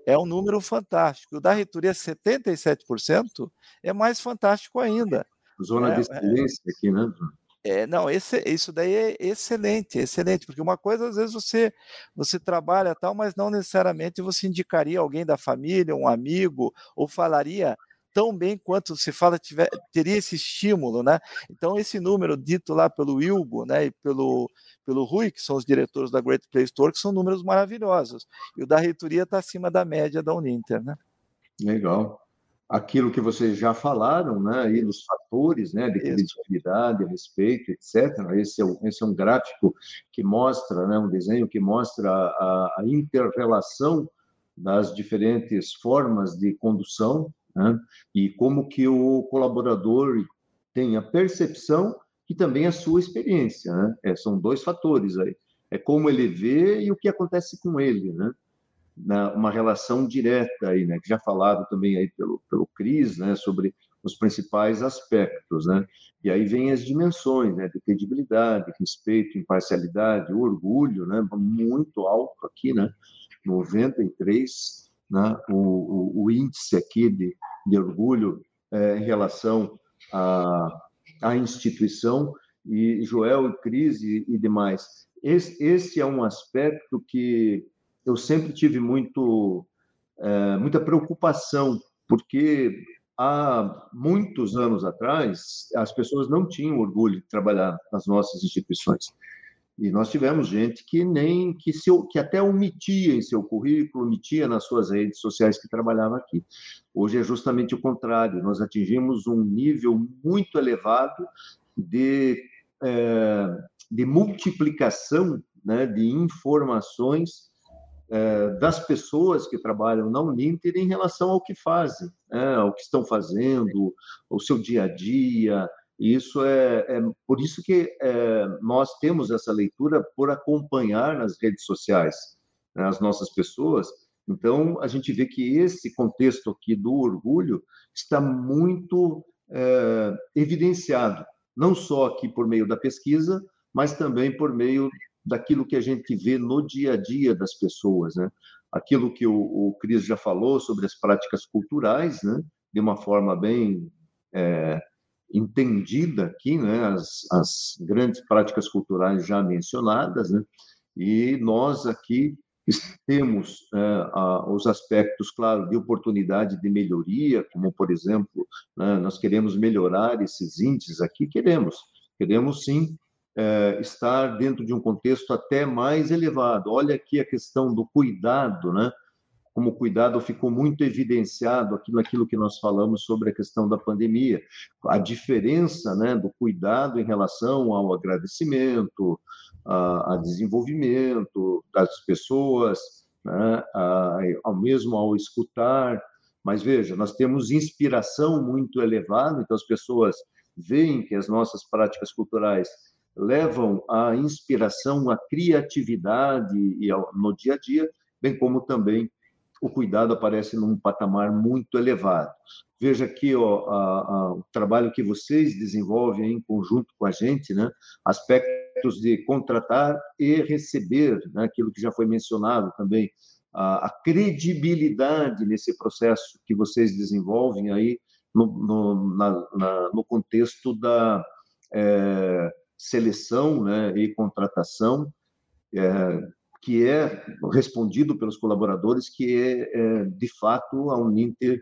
é um número fantástico. O da reitoria, 77%, é mais fantástico ainda. Zona é, de excelência aqui, né? É, não, esse, isso daí é excelente, excelente, porque uma coisa às vezes você você trabalha tal, mas não necessariamente você indicaria alguém da família, um amigo, ou falaria tão bem quanto se fala tiver, teria esse estímulo, né? Então esse número dito lá pelo Ilgo, né, e pelo pelo Rui, que são os diretores da Great Place Store, que são números maravilhosos. E o da reitoria está acima da média da Uninter, né? Legal aquilo que vocês já falaram, né, aí dos fatores, né, de credibilidade, respeito, etc. Esse é, um, esse é um gráfico que mostra, né, um desenho que mostra a, a interrelação das diferentes formas de condução, né, e como que o colaborador tem a percepção e também a sua experiência, né? É, são dois fatores aí. É como ele vê e o que acontece com ele, né? Na, uma relação direta aí, né, que já falado também aí pelo, pelo Cris, né, sobre os principais aspectos, né, e aí vem as dimensões, né, de credibilidade, respeito, imparcialidade, orgulho, né, muito alto aqui, né, 93, né, o, o, o índice aqui de, de orgulho é, em relação à, à instituição, e Joel e Cris e, e demais. Esse, esse é um aspecto que eu sempre tive muito, é, muita preocupação, porque há muitos anos atrás as pessoas não tinham orgulho de trabalhar nas nossas instituições. E nós tivemos gente que nem que, se, que até omitia em seu currículo, omitia nas suas redes sociais que trabalhava aqui. Hoje é justamente o contrário. Nós atingimos um nível muito elevado de, é, de multiplicação né, de informações é, das pessoas que trabalham na Uninter em relação ao que fazem, né, ao que estão fazendo, o seu dia a dia. Isso é, é por isso que é, nós temos essa leitura por acompanhar nas redes sociais né, as nossas pessoas. Então a gente vê que esse contexto aqui do orgulho está muito é, evidenciado, não só aqui por meio da pesquisa, mas também por meio daquilo que a gente vê no dia a dia das pessoas, né? Aquilo que o, o Cris já falou sobre as práticas culturais, né? De uma forma bem é, entendida aqui, né? As, as grandes práticas culturais já mencionadas, né? E nós aqui temos é, a, os aspectos, claro, de oportunidade de melhoria, como, por exemplo, né, nós queremos melhorar esses índices aqui, queremos, queremos sim, é, estar dentro de um contexto até mais elevado. Olha aqui a questão do cuidado, né? Como o cuidado ficou muito evidenciado aqui naquilo que nós falamos sobre a questão da pandemia, a diferença, né, do cuidado em relação ao agradecimento, a, a desenvolvimento das pessoas, né, a, ao mesmo ao escutar. Mas veja, nós temos inspiração muito elevada, então as pessoas veem que as nossas práticas culturais levam à inspiração, à criatividade e ao, no dia a dia, bem como também o cuidado aparece num patamar muito elevado. Veja aqui ó, a, a, o trabalho que vocês desenvolvem em conjunto com a gente, né? aspectos de contratar e receber, né? aquilo que já foi mencionado também, a, a credibilidade nesse processo que vocês desenvolvem aí no, no, na, na, no contexto da é, seleção né, e contratação, é, que é respondido pelos colaboradores, que é, é de fato a Uninter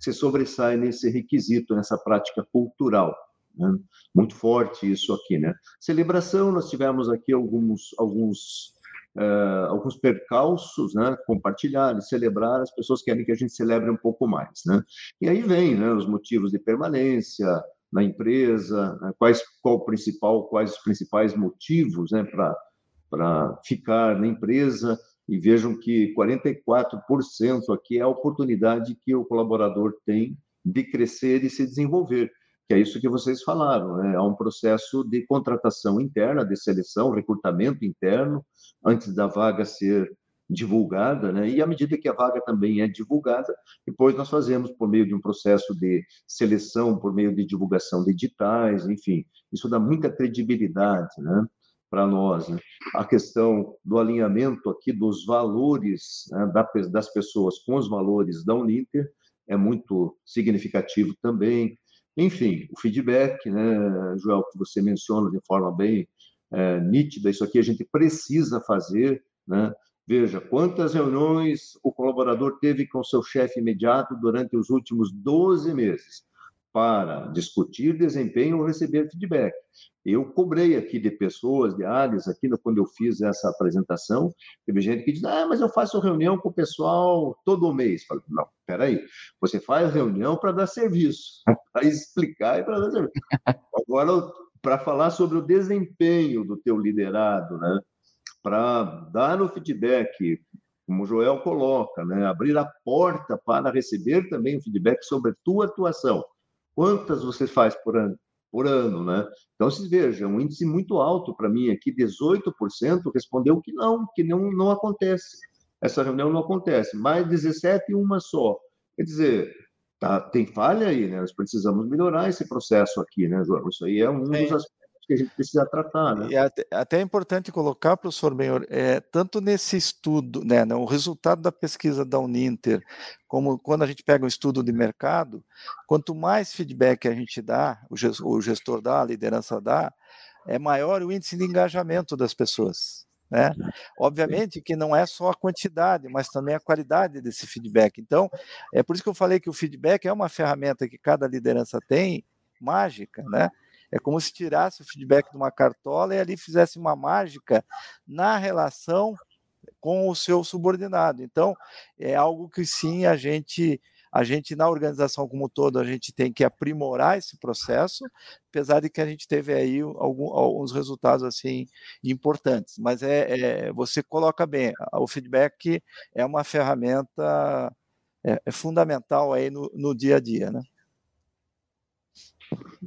se sobressai nesse requisito, nessa prática cultural. Né? Muito forte isso aqui, né? Celebração, nós tivemos aqui alguns alguns uh, alguns percalços, né? Compartilhar celebrar, as pessoas querem que a gente celebre um pouco mais, né? E aí vem, né? Os motivos de permanência, na empresa, né? quais qual o principal, quais os principais motivos, né, para ficar na empresa e vejam que 44% aqui é a oportunidade que o colaborador tem de crescer e se desenvolver, que é isso que vocês falaram, né? Há um processo de contratação interna, de seleção, recrutamento interno, antes da vaga ser divulgada, né? E à medida que a vaga também é divulgada, depois nós fazemos por meio de um processo de seleção, por meio de divulgação de editais, enfim, isso dá muita credibilidade, né? Para nós, né? a questão do alinhamento aqui dos valores né, das pessoas com os valores da Uninter é muito significativo também. Enfim, o feedback, né, Joel, que você menciona de forma bem é, nítida, isso aqui a gente precisa fazer, né? Veja quantas reuniões o colaborador teve com seu chefe imediato durante os últimos 12 meses para discutir desempenho ou receber feedback. Eu cobrei aqui de pessoas, de áreas, aqui quando eu fiz essa apresentação, teve gente que diz, ah, mas eu faço reunião com o pessoal todo mês. Falei, não, peraí, você faz reunião para dar serviço, para explicar e para dar serviço. Agora, para falar sobre o desempenho do teu liderado, né? Para dar o feedback, como o Joel coloca, né? abrir a porta para receber também o feedback sobre a tua atuação. Quantas você faz por ano? Por ano, né? Então, vocês vejam, um índice muito alto para mim aqui, 18% respondeu que não, que não, não acontece. Essa reunião não acontece. Mais 17 uma só. Quer dizer, tá, tem falha aí, né? Nós precisamos melhorar esse processo aqui, né, João? Isso aí é um dos aspectos que a gente precisa tratar. Né? E até, até é importante colocar, professor Benhor, é, tanto nesse estudo, né, o resultado da pesquisa da Uninter, como quando a gente pega um estudo de mercado, quanto mais feedback a gente dá, o gestor dá, a liderança dá, é maior o índice de engajamento das pessoas. Né? Obviamente que não é só a quantidade, mas também a qualidade desse feedback. Então, é por isso que eu falei que o feedback é uma ferramenta que cada liderança tem, mágica, né? É como se tirasse o feedback de uma cartola e ali fizesse uma mágica na relação com o seu subordinado. Então, é algo que sim a gente a gente na organização como todo a gente tem que aprimorar esse processo, apesar de que a gente teve aí alguns resultados assim importantes. Mas é, é, você coloca bem, o feedback é uma ferramenta é, é fundamental aí no, no dia a dia, né?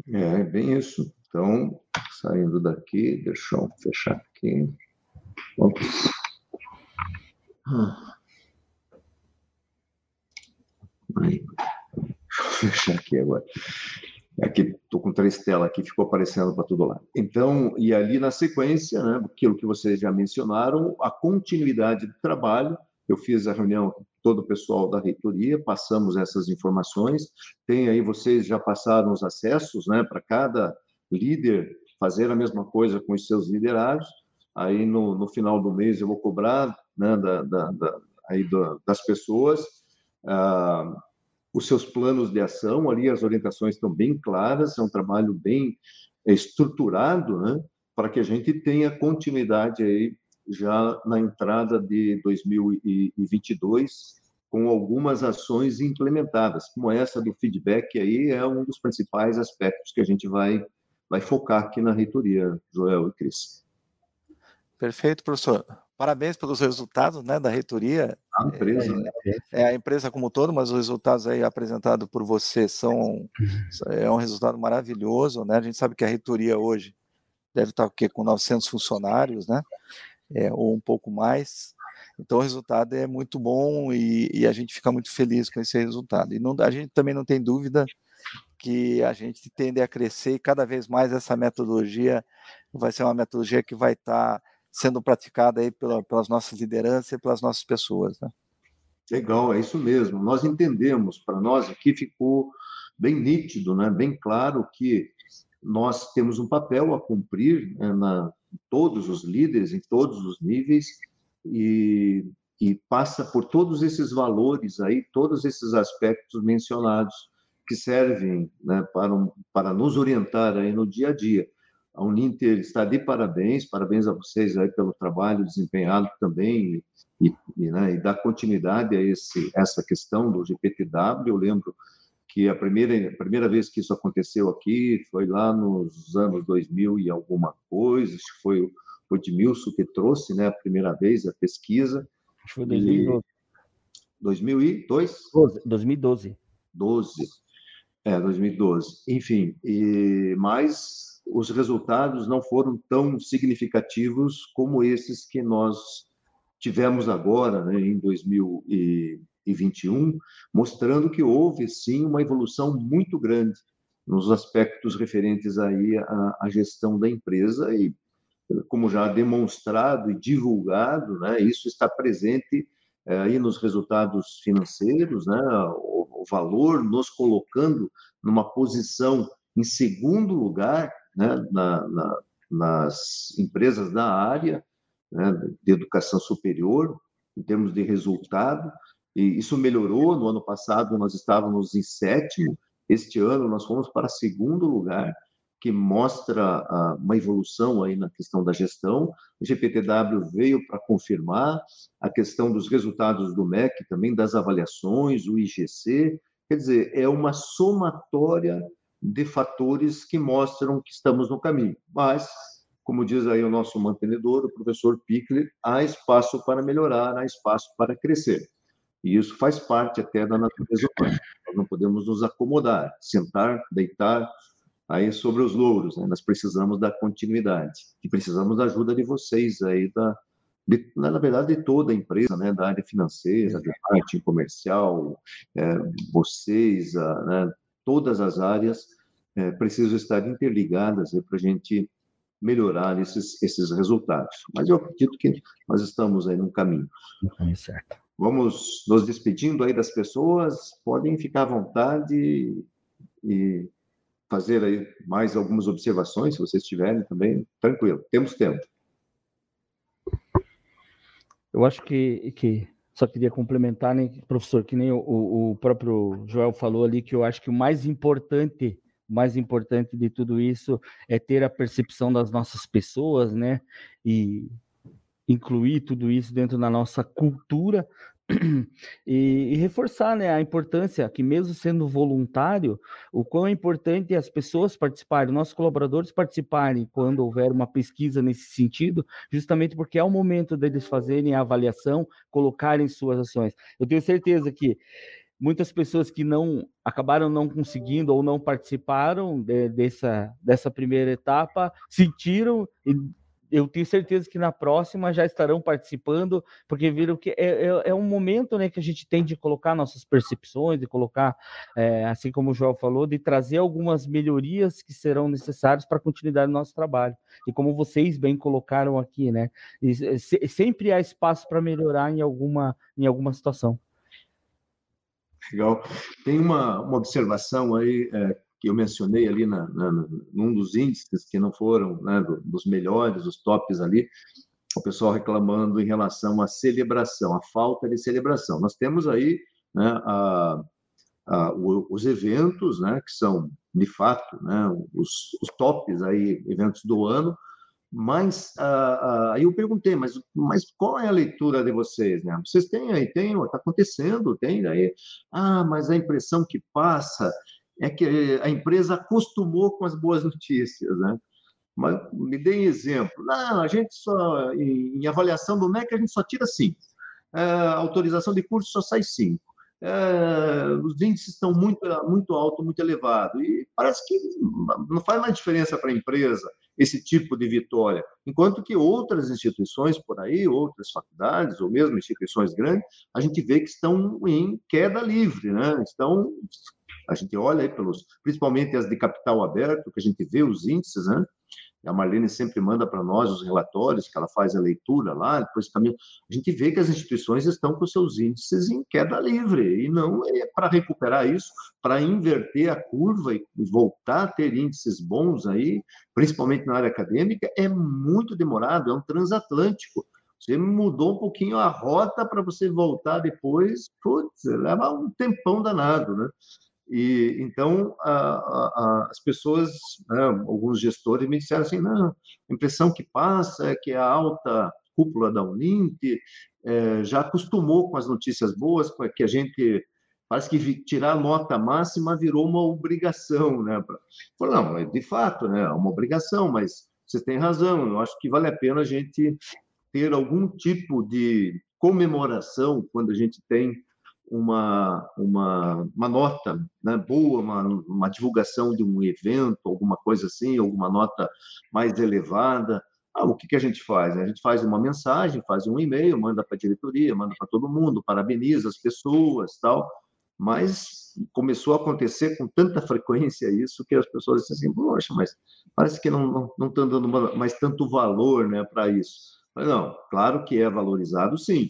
É, bem isso. Então, saindo daqui, deixa eu fechar aqui. Ops. Aí. Deixa eu fechar aqui agora. Aqui, estou com três telas aqui, ficou aparecendo para todo lado. Então, e ali na sequência, né, aquilo que vocês já mencionaram, a continuidade do trabalho. Eu fiz a reunião todo o pessoal da reitoria, passamos essas informações. Tem aí, vocês já passaram os acessos né, para cada líder fazer a mesma coisa com os seus liderados. Aí, no, no final do mês, eu vou cobrar né, da, da, da aí das pessoas ah, os seus planos de ação. Ali, as orientações estão bem claras, é um trabalho bem estruturado, né? para que a gente tenha continuidade aí já na entrada de 2022 com algumas ações implementadas, como essa do feedback aí é um dos principais aspectos que a gente vai vai focar aqui na reitoria, Joel e Cris. Perfeito, professor. Parabéns pelos resultados né, da reitoria. A empresa, né? é, é, a empresa como um todo, mas os resultados aí apresentados por você são é um resultado maravilhoso, né? A gente sabe que a reitoria hoje deve estar o quê? com 900 funcionários, né? É, ou um pouco mais. Então o resultado é muito bom e, e, a gente fica muito feliz com esse resultado. E não, a gente também não tem dúvida que a gente tende a crescer e cada vez mais essa metodologia vai ser uma metodologia que vai estar sendo praticada aí pela, pelas nossas lideranças e pelas nossas pessoas. Né? Legal, é isso mesmo. Nós entendemos, para nós aqui ficou bem nítido, né? bem claro que nós temos um papel a cumprir né, na todos os líderes, em todos os níveis, e, e passa por todos esses valores aí, todos esses aspectos mencionados, que servem né, para, para nos orientar aí no dia a dia. A Uninter está de parabéns, parabéns a vocês aí pelo trabalho desempenhado também e, e, né, e dar continuidade a esse, essa questão do GPTW. Eu lembro que a primeira, a primeira vez que isso aconteceu aqui foi lá nos anos 2000 e alguma coisa, acho que foi o Edmilson que trouxe né, a primeira vez a pesquisa. Acho que foi 2012. 2002? 2012. 12. É, 2012. Enfim, e, mas os resultados não foram tão significativos como esses que nós tivemos agora, né, em 2021, mostrando que houve sim uma evolução muito grande nos aspectos referentes aí à, à gestão da empresa e como já demonstrado e divulgado, né, isso está presente é, aí nos resultados financeiros, né, o, o, valor nos colocando numa posição em segundo lugar né, na, na, nas empresas da área né, de educação superior, em termos de resultado, e isso melhorou. No ano passado, nós estávamos em sétimo, este ano, nós fomos para segundo lugar que mostra uma evolução aí na questão da gestão. O GPTW veio para confirmar a questão dos resultados do MEC, também das avaliações, o IGC. Quer dizer, é uma somatória de fatores que mostram que estamos no caminho. Mas, como diz aí o nosso mantenedor, o professor Pickler, há espaço para melhorar, há espaço para crescer. E isso faz parte até da natureza humana. Nós não podemos nos acomodar, sentar, deitar, aí sobre os louros, né? nós precisamos da continuidade e precisamos da ajuda de vocês aí da de, na verdade de toda a empresa, né, da área financeira, de marketing comercial, é, vocês, a, né, todas as áreas é, precisam estar interligadas para a gente melhorar esses, esses resultados. Mas eu acredito que nós estamos aí no caminho. Certo. Vamos nos despedindo aí das pessoas, podem ficar à vontade e fazer aí mais algumas observações, se vocês tiverem também, tranquilo, temos tempo. Eu acho que, que só queria complementar, né, professor, que nem o, o próprio Joel falou ali, que eu acho que o mais importante, mais importante de tudo isso é ter a percepção das nossas pessoas, né, e incluir tudo isso dentro da nossa cultura, e, e, reforçar né, a importância que, mesmo sendo voluntário, o quão é importante as pessoas participarem, nossos colaboradores participarem quando houver uma pesquisa nesse sentido, justamente porque é o momento deles fazerem a avaliação, colocarem suas ações. Eu tenho certeza que muitas pessoas que não acabaram não conseguindo ou não participaram de, dessa, dessa primeira etapa sentiram e eu tenho certeza que na próxima já estarão participando, porque viram que é, é, é um momento né, que a gente tem de colocar nossas percepções, de colocar, é, assim como o João falou, de trazer algumas melhorias que serão necessárias para a continuidade do nosso trabalho. E como vocês bem colocaram aqui, né? E, se, sempre há espaço para melhorar em alguma, em alguma situação. Legal. Tem uma, uma observação aí é, que eu mencionei ali na, na, num dos índices que não foram né, dos melhores, os tops ali, o pessoal reclamando em relação à celebração, a falta de celebração. Nós temos aí né, a, a, os eventos, né, que são de fato né, os, os tops aí eventos do ano, Mas aí eu perguntei, mas, mas qual é a leitura de vocês? Né? Vocês têm aí, tem, está acontecendo, tem aí. Ah, mas a impressão que passa é que a empresa acostumou com as boas notícias, né? Mas me deem exemplo. Não, a gente só, em avaliação do MEC, a gente só tira cinco. É, autorização de curso só sai cinco. É, os índices estão muito, muito alto, muito elevado. E parece que não faz mais diferença para a empresa esse tipo de vitória. Enquanto que outras instituições por aí, outras faculdades, ou mesmo instituições grandes, a gente vê que estão em queda livre, né? Estão, a gente olha aí pelos, principalmente as de capital aberto, que a gente vê os índices, né? A Marlene sempre manda para nós os relatórios, que ela faz a leitura lá, depois também. A gente vê que as instituições estão com seus índices em queda livre, e não é para recuperar isso, para inverter a curva e voltar a ter índices bons aí, principalmente na área acadêmica, é muito demorado, é um transatlântico. Você mudou um pouquinho a rota para você voltar depois, putz, leva um tempão danado, né? E então a, a, as pessoas, né, alguns gestores me disseram assim, não, a impressão que passa é que a alta cúpula da Unint é, já acostumou com as notícias boas, que a gente parece que tirar nota máxima virou uma obrigação, né? Falei, não, de fato, né, é uma obrigação, mas vocês têm razão. Eu acho que vale a pena a gente ter algum tipo de comemoração quando a gente tem uma, uma, uma nota né, boa, uma, uma divulgação de um evento, alguma coisa assim, alguma nota mais elevada. Ah, o que, que a gente faz? A gente faz uma mensagem, faz um e-mail, manda para a diretoria, manda para todo mundo, parabeniza as pessoas, tal. Mas começou a acontecer com tanta frequência isso que as pessoas dizem assim, poxa, mas parece que não não estão dando mais tanto valor, né, para isso. Mas não, claro que é valorizado, sim.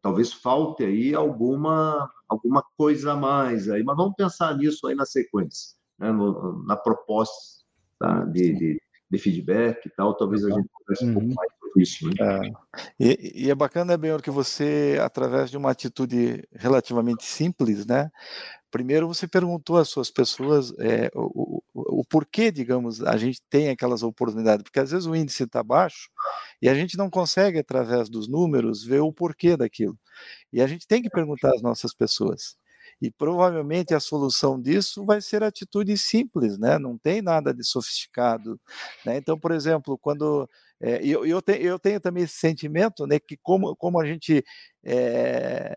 Talvez falte aí alguma, alguma coisa a mais aí, mas vamos pensar nisso aí na sequência, né? No, na proposta tá? de, de, de, feedback e tal, talvez a gente converse um pouco uhum. mais sobre isso. Né? É. E, e, é bacana, bem que você, através de uma atitude relativamente simples, né, primeiro você perguntou às suas pessoas é, o, o, o, porquê, digamos, a gente tem aquelas oportunidades, porque às vezes o índice está baixo e a gente não consegue, através dos números, ver o porquê daquilo. E a gente tem que perguntar às nossas pessoas. E provavelmente a solução disso vai ser atitude simples, né? Não tem nada de sofisticado. Né? Então, por exemplo, quando é, eu, eu, te, eu tenho também esse sentimento, né, que como, como a gente é,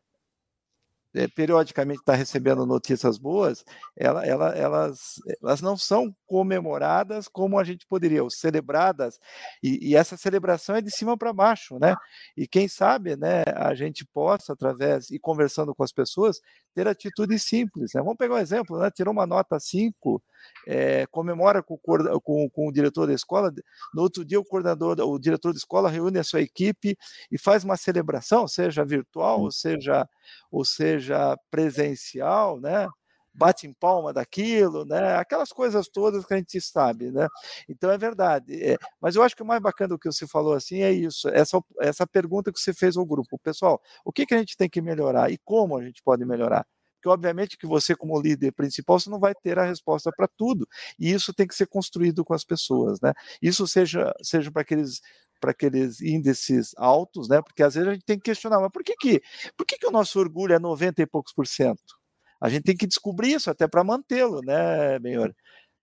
é, periodicamente está recebendo notícias boas, ela, ela, elas, elas não são comemoradas como a gente poderia, ou celebradas, e, e essa celebração é de cima para baixo, né? E quem sabe, né, a gente possa, através, e conversando com as pessoas, ter atitudes simples. Né? Vamos pegar um exemplo, né? tirou uma nota 5, é, comemora com, com, com, o diretor da escola, no outro dia o coordenador, o diretor da escola reúne a sua equipe e faz uma celebração, seja virtual, ou seja, ou seja presencial, né? bate em palma daquilo, né? Aquelas coisas todas que a gente sabe, né? Então é verdade. É, mas eu acho que o mais bacana do que você falou assim é isso, essa, essa pergunta que você fez ao grupo, pessoal, o que, que a gente tem que melhorar e como a gente pode melhorar? Porque obviamente que você como líder principal você não vai ter a resposta para tudo e isso tem que ser construído com as pessoas, né? Isso seja seja para aqueles para aqueles índices altos, né? Porque às vezes a gente tem que questionar, mas por que que, por que, que o nosso orgulho é 90 e poucos por cento? A gente tem que descobrir isso até para mantê-lo, né, Benhor?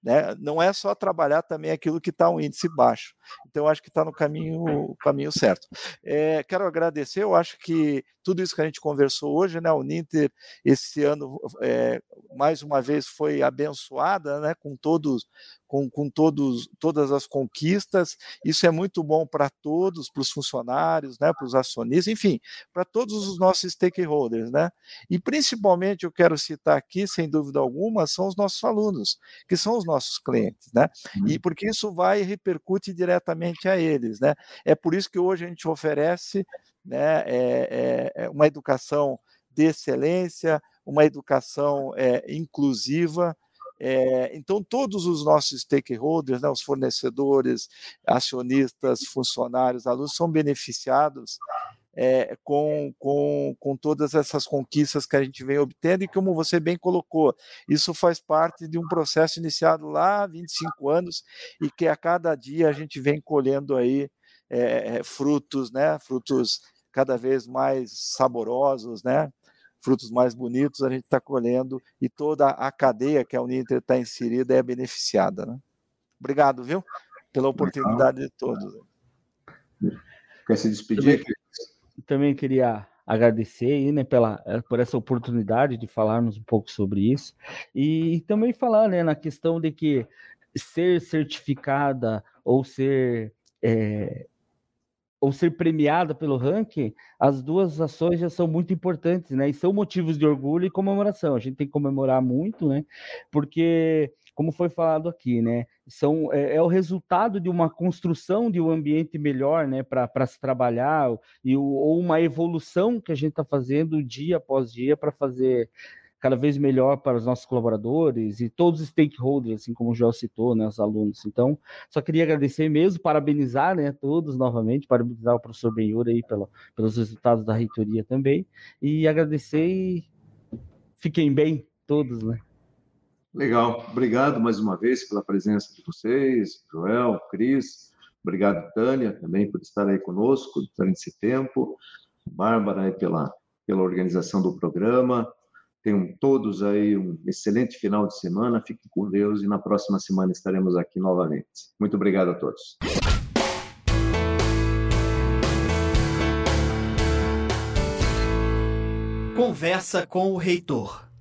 Né? Não é só trabalhar também aquilo que está um índice baixo. Então, acho que está no caminho, caminho certo. É, quero agradecer, eu acho que tudo isso que a gente conversou hoje, né? O Ninter, esse ano, é, mais uma vez, foi abençoada né? com todos com, com todos, todas as conquistas. Isso é muito bom para todos, para os funcionários, né, para os acionistas, enfim, para todos os nossos stakeholders. Né? E principalmente eu quero citar aqui, sem dúvida alguma, são os nossos alunos, que são os nossos clientes, né? E uhum. porque isso vai e repercute diretamente a eles. Né? É por isso que hoje a gente oferece né, é, é, é uma educação de excelência, uma educação é, inclusiva, é, então, todos os nossos stakeholders, né, os fornecedores, acionistas, funcionários, alunos, são beneficiados é, com, com, com todas essas conquistas que a gente vem obtendo, e como você bem colocou, isso faz parte de um processo iniciado lá há 25 anos e que a cada dia a gente vem colhendo aí é, frutos, né? Frutos cada vez mais saborosos, né? Frutos mais bonitos a gente está colhendo e toda a cadeia que a Uninter está inserida é beneficiada, né? Obrigado, viu? Pela oportunidade de todos. Quer se despedir? também queria agradecer aí, né, pela, eh, por essa oportunidade de falarmos um pouco sobre isso e também falar, né, na questão de que ser certificada ou ser é, ou ser premiada pelo ranking, as duas ações já são muito importantes, né? E são motivos de orgulho e comemoração. A gente tem que comemorar muito, né? Porque como foi falado aqui, né? São, é, é o resultado de uma construção de um ambiente melhor, né, para se trabalhar, e, ou uma evolução que a gente está fazendo dia após dia para fazer cada vez melhor para os nossos colaboradores e todos os stakeholders, assim como o Joel citou, né, os alunos. Então, só queria agradecer mesmo, parabenizar, né, todos novamente, parabenizar o professor Benhur aí pelo, pelos resultados da reitoria também, e agradecer e fiquem bem todos, né. Legal, obrigado mais uma vez pela presença de vocês, Joel, Cris, obrigado, Tânia, também por estar aí conosco durante esse tempo, Bárbara aí pela, pela organização do programa, tenham todos aí um excelente final de semana, fiquem com Deus e na próxima semana estaremos aqui novamente. Muito obrigado a todos. Conversa com o reitor.